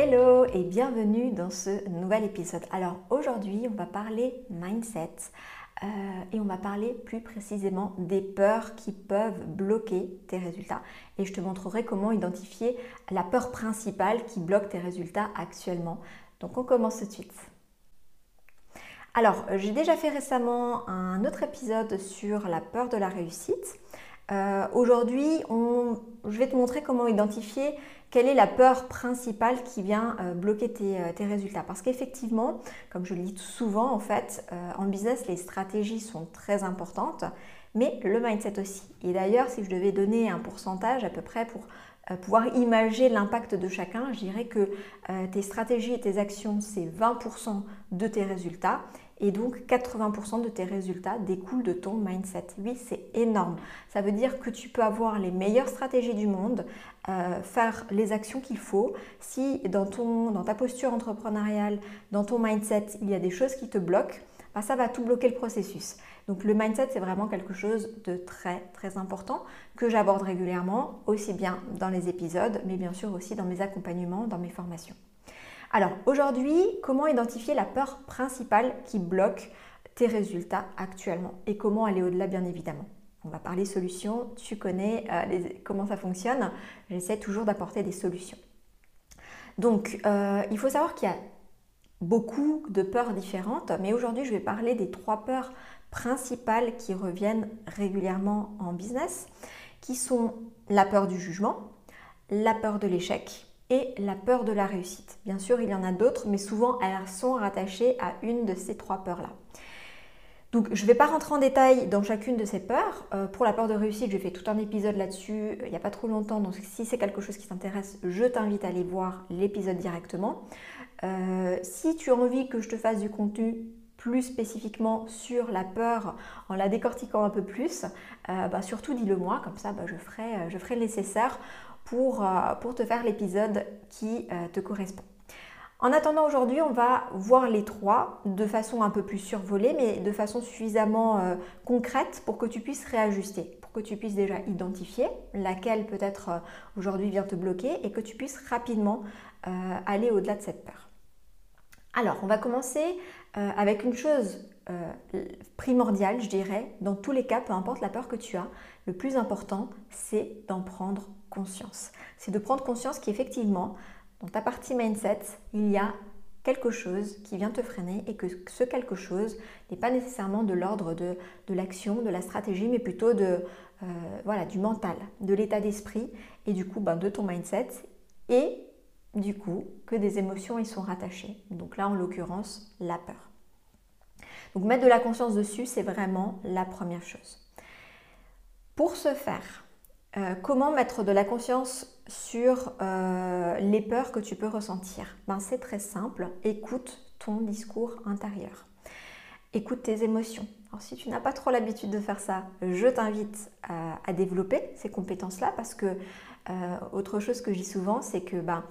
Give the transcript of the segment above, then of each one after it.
Hello et bienvenue dans ce nouvel épisode. Alors aujourd'hui on va parler mindset euh, et on va parler plus précisément des peurs qui peuvent bloquer tes résultats. Et je te montrerai comment identifier la peur principale qui bloque tes résultats actuellement. Donc on commence tout de suite. Alors j'ai déjà fait récemment un autre épisode sur la peur de la réussite. Euh, aujourd'hui, je vais te montrer comment identifier quelle est la peur principale qui vient euh, bloquer euh, tes, résultats. Parce qu'effectivement, comme je le dis souvent, en fait, en business, les stratégies sont très importantes, mais le mindset aussi. Et d'ailleurs, si je devais donner un pourcentage à peu près pour pouvoir imaginer l'impact de chacun, je dirais que tes stratégies et tes actions, c'est 20% de tes résultats et donc 80% de tes résultats découlent de ton mindset. Oui, c'est énorme. Ça veut dire que tu peux avoir les meilleures stratégies du monde, euh, faire les actions qu'il faut. Si dans, ton, dans ta posture entrepreneuriale, dans ton mindset, il y a des choses qui te bloquent, bah, ça va tout bloquer le processus. Donc le mindset, c'est vraiment quelque chose de très très important que j'aborde régulièrement, aussi bien dans les épisodes, mais bien sûr aussi dans mes accompagnements, dans mes formations. Alors aujourd'hui, comment identifier la peur principale qui bloque tes résultats actuellement et comment aller au-delà bien évidemment? On va parler solutions, tu connais euh, comment ça fonctionne, j'essaie toujours d'apporter des solutions. Donc euh, il faut savoir qu'il y a beaucoup de peurs différentes, mais aujourd'hui je vais parler des trois peurs principales qui reviennent régulièrement en business, qui sont la peur du jugement, la peur de l'échec et la peur de la réussite. Bien sûr, il y en a d'autres, mais souvent elles sont rattachées à une de ces trois peurs-là. Donc, je ne vais pas rentrer en détail dans chacune de ces peurs. Euh, pour la peur de réussite, j'ai fait tout un épisode là-dessus euh, il n'y a pas trop longtemps. Donc, si c'est quelque chose qui t'intéresse, je t'invite à aller voir l'épisode directement. Euh, si tu as envie que je te fasse du contenu plus spécifiquement sur la peur en la décortiquant un peu plus, bah, surtout dis-le moi, comme ça bah, je, ferai, je ferai le nécessaire euh, pour, te faire l'épisode qui euh, te correspond. En attendant aujourd'hui, on va voir les trois de façon un peu plus survolée, mais de façon suffisamment euh, concrète pour que tu puisses réajuster, pour que tu puisses déjà identifier laquelle peut-être aujourd'hui vient te bloquer et que tu puisses rapidement aller au-delà de cette peur. Alors, on va commencer avec une chose primordiale, je dirais, dans tous les cas, peu importe la peur que tu as, le plus important, c'est d'en prendre conscience. C'est de prendre conscience qu'effectivement, dans ta partie mindset, il y a quelque chose qui vient te freiner et que ce quelque chose n'est pas nécessairement de l'ordre de, l'action, de la stratégie, mais plutôt de, euh, voilà, du mental, de l'état d'esprit et du coup ben, de ton mindset et du coup que des émotions y sont rattachées. Donc là, en l'occurrence, la peur. Donc mettre de la conscience dessus, c'est vraiment la première chose. Pour ce faire, euh, comment mettre de la conscience sur euh, les peurs que tu peux ressentir? Ben, C'est très simple, écoute ton discours intérieur. Écoute tes émotions. Alors si tu n'as pas trop l'habitude de faire ça, je t'invite à, développer ces compétences-là parce que euh, autre chose que je dis souvent, c'est que ben,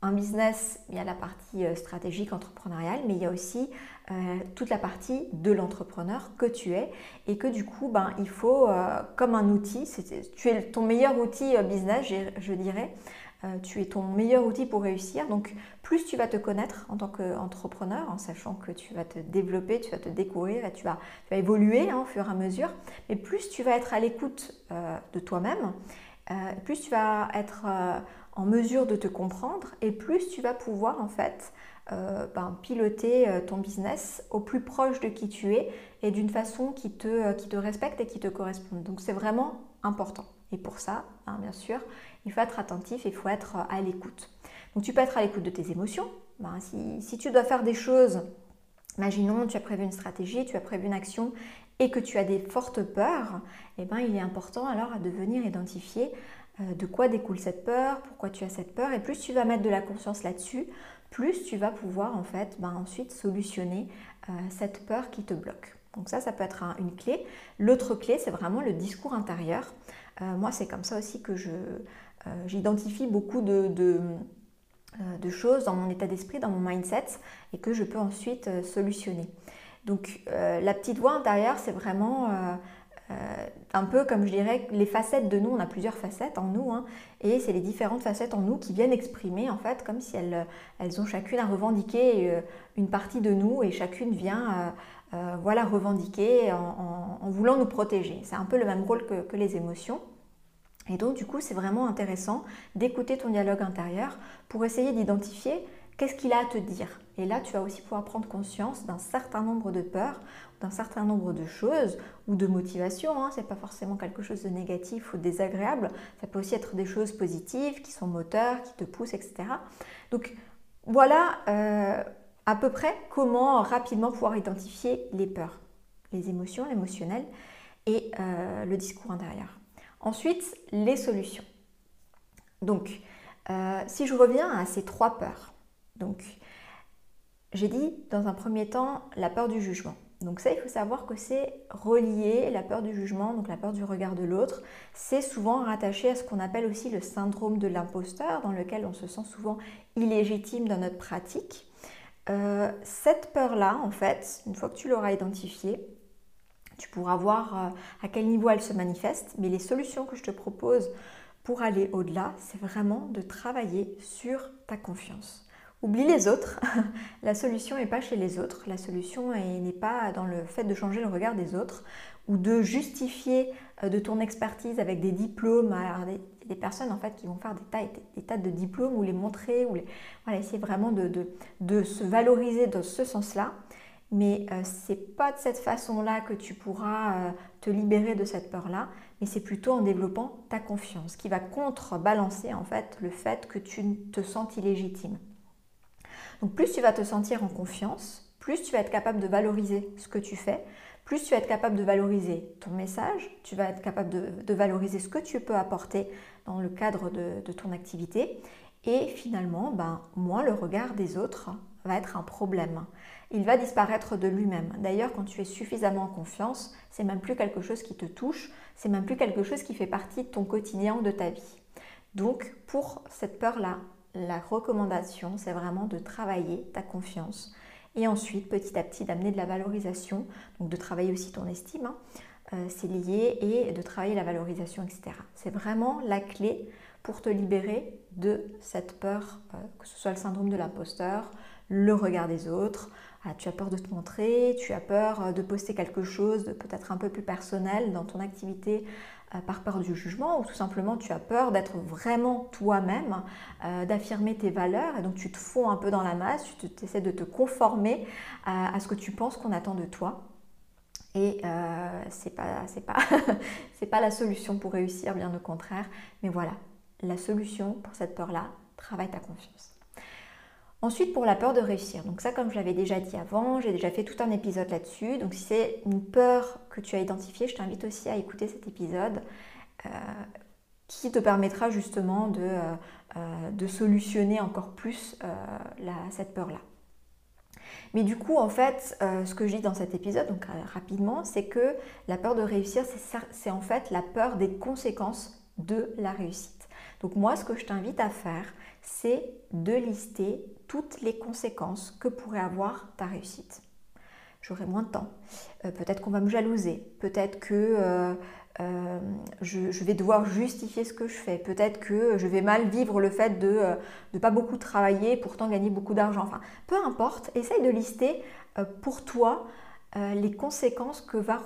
un business, il y a la partie euh, stratégique entrepreneuriale, mais il y a aussi euh, toute la partie de l'entrepreneur que tu es et que du coup, ben, il faut, euh, comme un outil, tu es ton meilleur outil business, je, dirais, tu es ton meilleur outil pour réussir. Donc, plus tu vas te connaître en tant qu'entrepreneur, en sachant que tu vas te développer, tu vas te découvrir tu vas, évoluer hein, au fur et à mesure, mais plus tu vas être à l'écoute de toi-même, plus tu vas être en mesure de te comprendre et plus tu vas pouvoir en fait euh, ben, piloter euh, ton business au plus proche de qui tu es et d'une façon qui te, euh, qui te respecte et qui te correspond. Donc c'est vraiment important. Et pour ça, hein, bien sûr, il faut être attentif, il faut être à l'écoute. Donc tu peux être à l'écoute de tes émotions. Ben, si, si, tu dois faire des choses, imaginons tu as prévu une stratégie, tu as prévu une action et que tu as des fortes peurs, eh ben, il est important alors de venir identifier de quoi découle cette peur, pourquoi tu as cette peur, et plus tu vas mettre de la conscience là-dessus, plus tu vas pouvoir en fait ben, ensuite solutionner cette peur qui te bloque. Donc ça, ça peut être une clé. L'autre clé, c'est vraiment le discours intérieur. moi, c'est comme ça aussi que j'identifie beaucoup de, euh, de choses dans mon état d'esprit, dans mon mindset, et que je peux ensuite euh, solutionner. Donc euh, la petite voix intérieure, c'est vraiment un peu comme je dirais les facettes de nous, on a plusieurs facettes en nous, hein, et c'est les différentes facettes en nous qui viennent exprimer en fait comme si elles, elles ont chacune à revendiquer une partie de nous et chacune vient voilà revendiquer en, voulant nous protéger. C'est un peu le même rôle que les émotions. Et donc du coup, c'est vraiment intéressant d'écouter ton dialogue intérieur pour essayer d'identifier qu'est-ce qu'il a à te dire. Et là, tu vas aussi pouvoir prendre conscience d'un certain nombre de peurs, d'un certain nombre de choses ou de motivations. Hein. Ce n'est pas forcément quelque chose de négatif ou désagréable. Ça peut aussi être des choses positives qui sont moteurs, qui te poussent, etc. Donc voilà euh, à peu près comment rapidement pouvoir identifier les peurs, les émotions, l'émotionnel et euh, le discours intérieur. Ensuite, les solutions. Donc, euh, si je reviens à ces trois peurs, donc j'ai dit dans un premier temps la peur du jugement. Donc ça, il faut savoir que c'est relié, la peur du jugement, donc la peur du regard de l'autre, c'est souvent rattaché à ce qu'on appelle aussi le syndrome de l'imposteur, dans lequel on se sent souvent illégitime dans notre pratique. Euh, cette peur-là, en fait, une fois que tu l'auras identifiée, tu pourras voir euh, à quel niveau elle se manifeste, mais les solutions que je te propose pour aller au-delà, c'est vraiment de travailler sur ta confiance. Oublie les autres. la solution n'est pas chez les autres. La solution n'est pas dans le fait de changer le regard des autres ou de justifier euh, de ton expertise avec des diplômes. Des, personnes en fait qui vont faire des tas, de diplômes ou les montrer ou les, voilà, essayer vraiment de, se valoriser dans ce sens-là. Mais euh, ce n'est pas de cette façon-là que tu pourras euh, te libérer de cette peur-là, mais c'est plutôt en développant ta confiance qui va contrebalancer en fait le fait que tu te sens illégitime. Donc plus tu vas te sentir en confiance, plus tu vas être capable de valoriser ce que tu fais, plus tu vas être capable de valoriser ton message, tu vas être capable de, valoriser ce que tu peux apporter dans le cadre de, ton activité. Et finalement, ben, moins le regard des autres va être un problème il va disparaître de lui-même. D'ailleurs, quand tu es suffisamment en confiance, c'est même plus quelque chose qui te touche, c'est même plus quelque chose qui fait partie de ton quotidien ou de ta vie. Donc, pour cette peur-là, la recommandation, c'est vraiment de travailler ta confiance et ensuite, petit à petit, d'amener de la valorisation, donc de travailler aussi ton estime, hein. euh, c'est lié, et de travailler la valorisation, etc. C'est vraiment la clé pour te libérer de cette peur, euh, que ce soit le syndrome de l'imposteur, le regard des autres, ah, tu as peur de te montrer, tu as peur euh, de poster quelque chose de peut-être un peu plus personnel dans ton activité par peur du jugement ou tout simplement tu as peur d'être vraiment toi-même, euh, d'affirmer tes valeurs et donc tu te fonds un peu dans la masse, tu essaies de te conformer à, ce que tu penses qu'on attend de toi. Et euh, c'est pas, pas, pas la solution pour réussir, bien au contraire. Mais voilà, la solution pour cette peur-là, travaille ta confiance. Ensuite, pour la peur de réussir. Donc ça, comme je l'avais déjà dit avant, j'ai déjà fait tout un épisode là-dessus. Donc si c'est une peur que tu as identifiée, je t'invite aussi à écouter cet épisode euh, qui te permettra justement de, euh, euh, de solutionner encore plus cette peur-là. Mais du coup, en fait, ce que je dis dans cet épisode, donc rapidement, c'est que la peur de réussir, c'est en fait la peur des conséquences de la réussite. Donc moi, ce que je t'invite à faire, c'est de lister toutes les conséquences que pourrait avoir ta réussite. J'aurai moins de temps. Euh, peut-être qu'on va me jalouser. Peut-être que euh, euh, je, vais devoir justifier ce que je fais. Peut-être que je vais mal vivre le fait de ne pas beaucoup travailler, pourtant gagner beaucoup d'argent. Enfin, peu importe, essaye de lister pour toi les conséquences que, va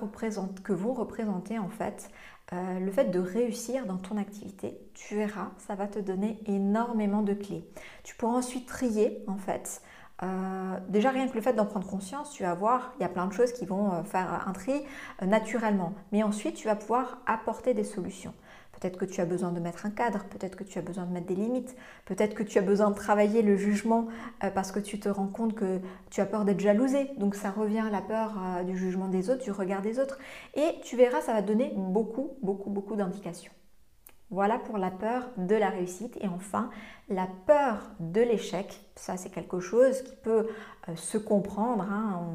que vont représenter en fait euh, le fait de réussir dans ton activité, tu verras, ça va te donner énormément de clés. Tu pourras ensuite trier en fait. Euh, déjà rien que le fait d'en prendre conscience, tu vas voir, il y a plein de choses qui vont euh, faire un tri naturellement. Mais ensuite, tu vas pouvoir apporter des solutions. Peut-être que tu as besoin de mettre un cadre, peut-être que tu as besoin de mettre des limites, peut-être que tu as besoin de travailler le jugement euh, parce que tu te rends compte que tu as peur d'être jalousé. Donc ça revient à la peur euh, du jugement des autres, du regard des autres. Et tu verras, ça va donner beaucoup, beaucoup, beaucoup d'indications. Voilà pour la peur de la réussite. Et enfin, la peur de l'échec. Ça, c'est quelque chose qui peut euh, se comprendre. Hein.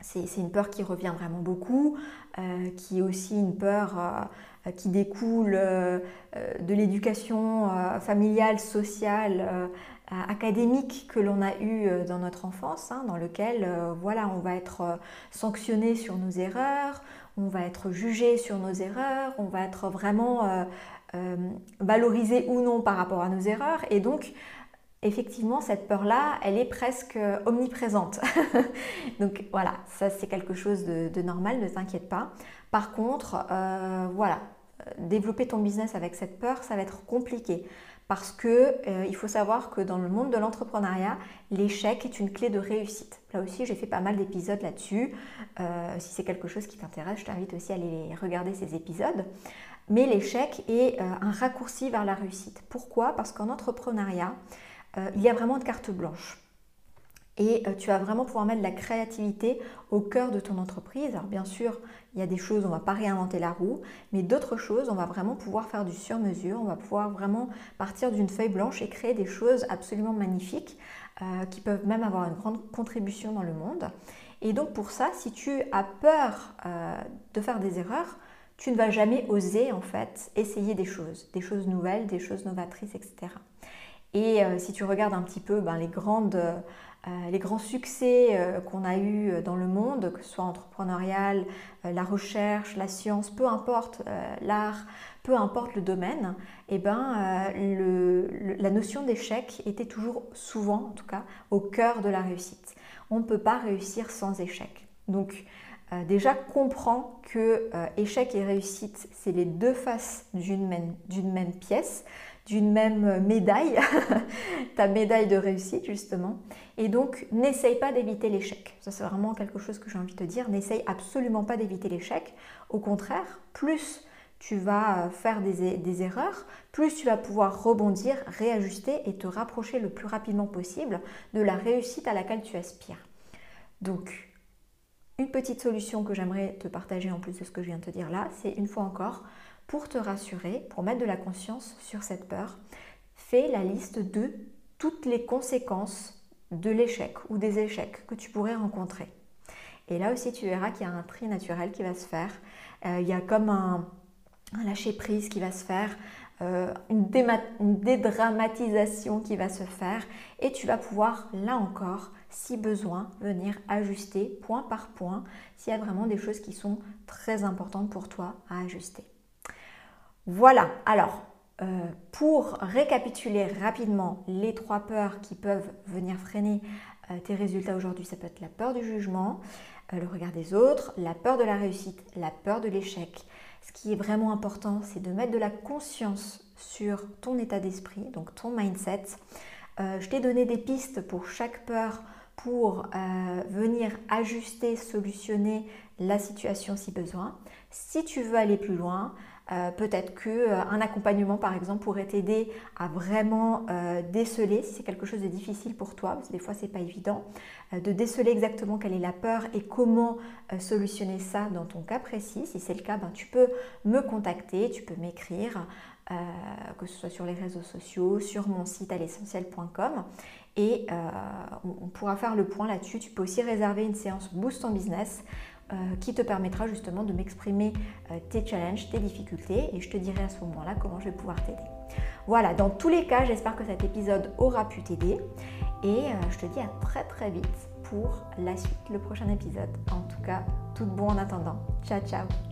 C'est une peur qui revient vraiment beaucoup, euh, qui est aussi une peur euh, qui découle de l'éducation familiale, sociale, académique que l'on a eue dans notre enfance, hein, dans lequel voilà, on va être sanctionné sur nos erreurs, on va être jugé sur nos erreurs, on va être vraiment euh, euh, valorisé ou non par rapport à nos erreurs. Et donc, effectivement, cette peur-là, elle est presque omniprésente. donc voilà, ça c'est quelque chose de, normal, ne t'inquiète pas. Par contre, euh, voilà, développer ton business avec cette peur, ça va être compliqué parce que euh, il faut savoir que dans le monde de l'entrepreneuriat, l'échec est une clé de réussite. Là aussi, j'ai fait pas mal d'épisodes là-dessus. Euh, si c'est quelque chose qui t'intéresse, je t'invite aussi à aller regarder ces épisodes. Mais l'échec est euh, un raccourci vers la réussite. Pourquoi? Parce qu'en entrepreneuriat, il y a vraiment de carte blanche et tu vas vraiment pouvoir mettre la créativité au cœur de ton entreprise. Alors bien sûr, il y a des choses, on ne va pas réinventer la roue, mais d'autres choses, on va vraiment pouvoir faire du sur-mesure, on va pouvoir vraiment partir d'une feuille blanche et créer des choses absolument magnifiques euh, qui peuvent même avoir une grande contribution dans le monde. Et donc pour ça, si tu as peur euh, de faire des erreurs, tu ne vas jamais oser en fait essayer des choses, des choses nouvelles, des choses novatrices, etc. Et euh, si tu regardes un petit peu ben, les grandes euh, les grands succès euh, qu'on a eus dans le monde, que ce soit entrepreneurial, la recherche, la science, peu importe l'art, peu importe le domaine, eh ben, la notion d'échec était toujours souvent, en tout cas, au cœur de la réussite. On ne peut pas réussir sans échec. Donc, déjà, comprends que échec et réussite, c'est les deux faces d'une même pièce d'une même médaille, ta médaille de réussite justement. Et donc, n'essaye pas d'éviter l'échec. Ça, c'est vraiment quelque chose que j'ai envie de dire. N'essaye absolument pas d'éviter l'échec. Au contraire, plus tu vas faire des, des, erreurs, plus tu vas pouvoir rebondir, réajuster et te rapprocher le plus rapidement possible de la réussite à laquelle tu aspires. Donc, une petite solution que j'aimerais te partager en plus de ce que je viens de te dire là, c'est une fois encore, pour te rassurer, pour mettre de la conscience sur cette peur, fais la liste de toutes les conséquences de l'échec ou des échecs que tu pourrais rencontrer. Et là aussi, tu verras qu'il y a un tri naturel qui va se faire. Euh, il y a comme un, lâcher-prise qui va se faire, euh, une, une, dédramatisation qui va se faire. Et tu vas pouvoir, là encore, si besoin, venir ajuster point par point s'il y a vraiment des choses qui sont très importantes pour toi à ajuster. Voilà, alors euh, pour récapituler rapidement les trois peurs qui peuvent venir freiner euh, tes résultats aujourd'hui, ça peut être la peur du jugement, euh, le regard des autres, la peur de la réussite, la peur de l'échec. Ce qui est vraiment important, c'est de mettre de la conscience sur ton état d'esprit, donc ton mindset. je t'ai donné des pistes pour chaque peur pour venir ajuster, solutionner la situation si besoin. Si tu veux aller plus loin, euh, peut-être qu'un euh, accompagnement, par exemple, pourrait t'aider à vraiment euh, déceler, si c'est quelque chose de difficile pour toi, parce que des fois, c'est pas évident, de déceler exactement quelle est la peur et comment solutionner ça dans ton cas précis. Si c'est le cas, ben, tu peux me contacter, tu peux m'écrire, que ce soit sur les réseaux sociaux, sur mon site l'essentiel.com et on pourra faire le point là-dessus. Tu peux aussi réserver une séance Boost en Business qui te permettra justement de m'exprimer euh, tes challenges, tes difficultés et je te dirai à ce moment-là comment je vais pouvoir t'aider. Voilà, dans tous les cas, j'espère que cet épisode aura pu t'aider et euh, je te dis à très très vite pour la suite, le prochain épisode. En tout cas, tout bon en attendant. Ciao ciao